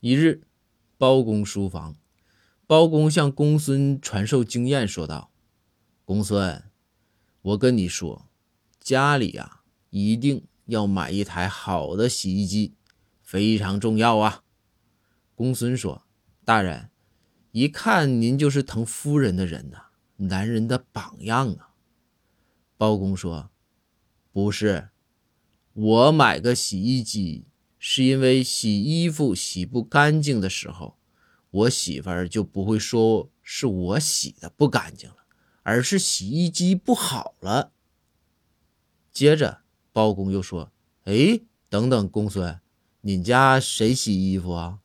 一日，包公书房，包公向公孙传授经验，说道：“公孙，我跟你说，家里呀，一定要买一台好的洗衣机，非常重要啊。”公孙说：“大人，一看您就是疼夫人的人呐，男人的榜样啊。”包公说：“不是，我买个洗衣机。”是因为洗衣服洗不干净的时候，我媳妇儿就不会说是我洗的不干净了，而是洗衣机不好了。接着，包公又说：“哎，等等，公孙，你家谁洗衣服啊？”